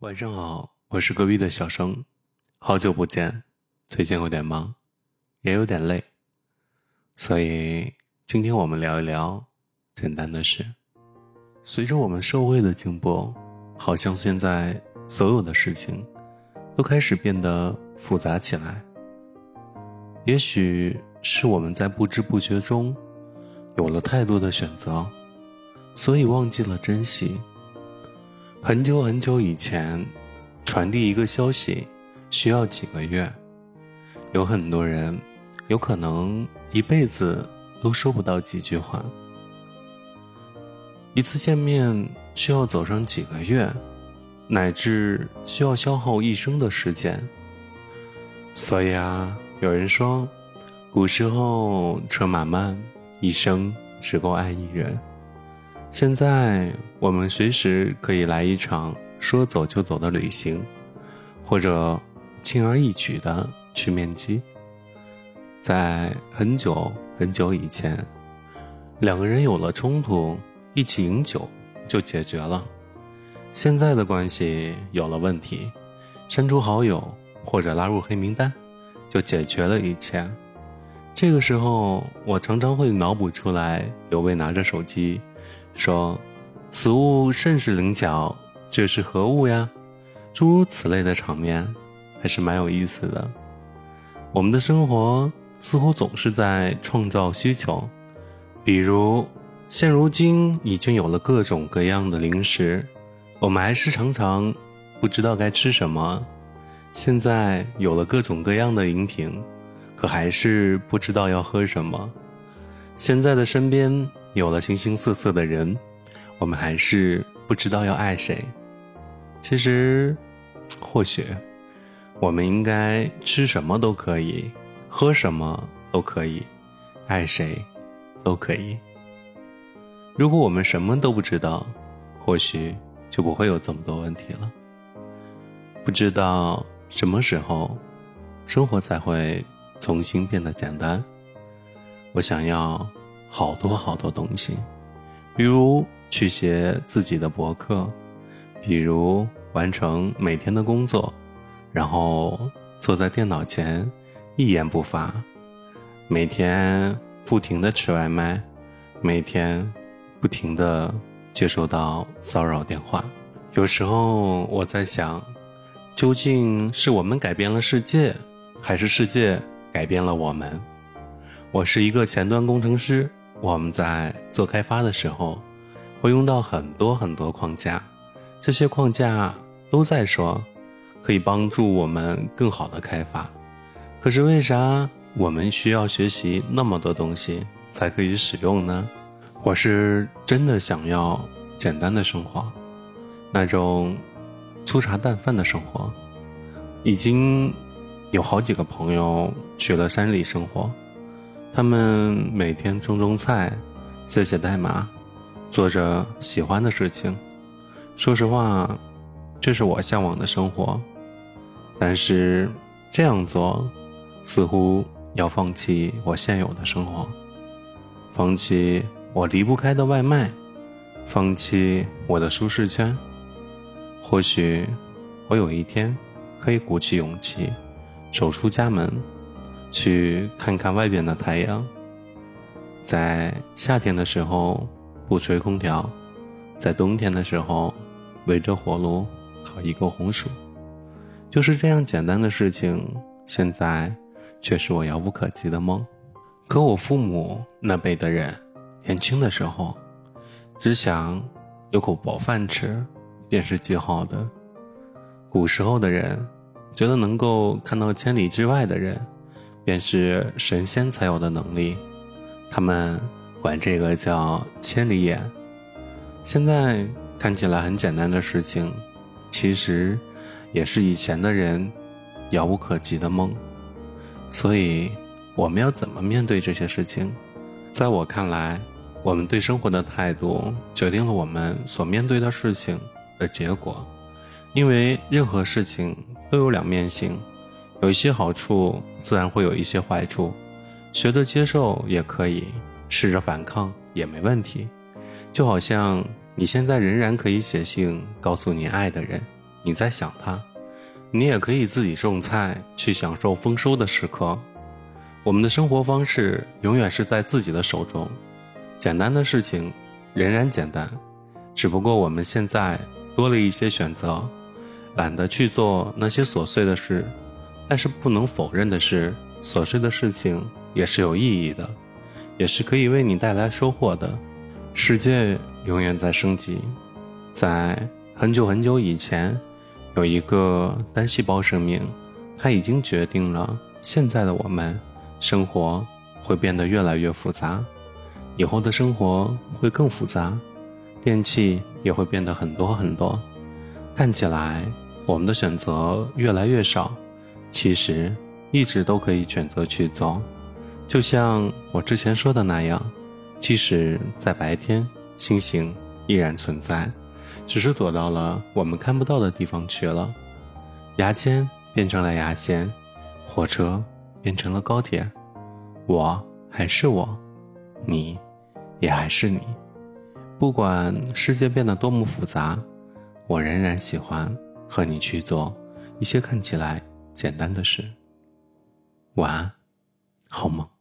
晚上好，我是隔壁的小生，好久不见，最近有点忙，也有点累，所以今天我们聊一聊简单的事。随着我们社会的进步，好像现在所有的事情都开始变得复杂起来。也许是我们在不知不觉中有了太多的选择，所以忘记了珍惜。很久很久以前，传递一个消息需要几个月，有很多人有可能一辈子都说不到几句话。一次见面需要走上几个月，乃至需要消耗一生的时间。所以啊，有人说，古时候车马慢，一生只够爱一人。现在我们随时可以来一场说走就走的旅行，或者轻而易举的去面基。在很久很久以前，两个人有了冲突，一起饮酒就解决了。现在的关系有了问题，删除好友或者拉入黑名单，就解决了一切。这个时候，我常常会脑补出来有位拿着手机。说：“此物甚是灵巧，这是何物呀？”诸如此类的场面，还是蛮有意思的。我们的生活似乎总是在创造需求，比如现如今已经有了各种各样的零食，我们还是常常不知道该吃什么；现在有了各种各样的饮品，可还是不知道要喝什么。现在的身边。有了形形色色的人，我们还是不知道要爱谁。其实，或许，我们应该吃什么都可以，喝什么都可以，爱谁都可以。如果我们什么都不知道，或许就不会有这么多问题了。不知道什么时候，生活才会重新变得简单。我想要。好多好多东西，比如去写自己的博客，比如完成每天的工作，然后坐在电脑前一言不发，每天不停的吃外卖，每天不停的接收到骚扰电话。有时候我在想，究竟是我们改变了世界，还是世界改变了我们？我是一个前端工程师。我们在做开发的时候，会用到很多很多框架，这些框架都在说可以帮助我们更好的开发。可是为啥我们需要学习那么多东西才可以使用呢？我是真的想要简单的生活，那种粗茶淡饭的生活。已经有好几个朋友去了山里生活。他们每天种种菜，写写代码，做着喜欢的事情。说实话，这是我向往的生活。但是这样做，似乎要放弃我现有的生活，放弃我离不开的外卖，放弃我的舒适圈。或许，我有一天可以鼓起勇气，走出家门。去看看外边的太阳，在夏天的时候不吹空调，在冬天的时候围着火炉烤一个红薯，就是这样简单的事情，现在却是我遥不可及的梦。可我父母那辈的人，年轻的时候只想有口饱饭吃，便是极好的。古时候的人觉得能够看到千里之外的人。便是神仙才有的能力，他们管这个叫千里眼。现在看起来很简单的事情，其实也是以前的人遥不可及的梦。所以，我们要怎么面对这些事情？在我看来，我们对生活的态度决定了我们所面对的事情的结果。因为任何事情都有两面性。有一些好处，自然会有一些坏处，学着接受也可以，试着反抗也没问题。就好像你现在仍然可以写信告诉你爱的人，你在想他。你也可以自己种菜，去享受丰收的时刻。我们的生活方式永远是在自己的手中，简单的事情仍然简单，只不过我们现在多了一些选择，懒得去做那些琐碎的事。但是不能否认的是，琐碎的事情也是有意义的，也是可以为你带来收获的。世界永远在升级，在很久很久以前，有一个单细胞生命，它已经决定了现在的我们。生活会变得越来越复杂，以后的生活会更复杂，电器也会变得很多很多。看起来我们的选择越来越少，其实一直都可以选择去做。就像我之前说的那样，即使在白天，星星依然存在，只是躲到了我们看不到的地方去了。牙签变成了牙线，火车。变成了高铁，我还是我，你，也还是你。不管世界变得多么复杂，我仍然喜欢和你去做一些看起来简单的事。晚安，好梦。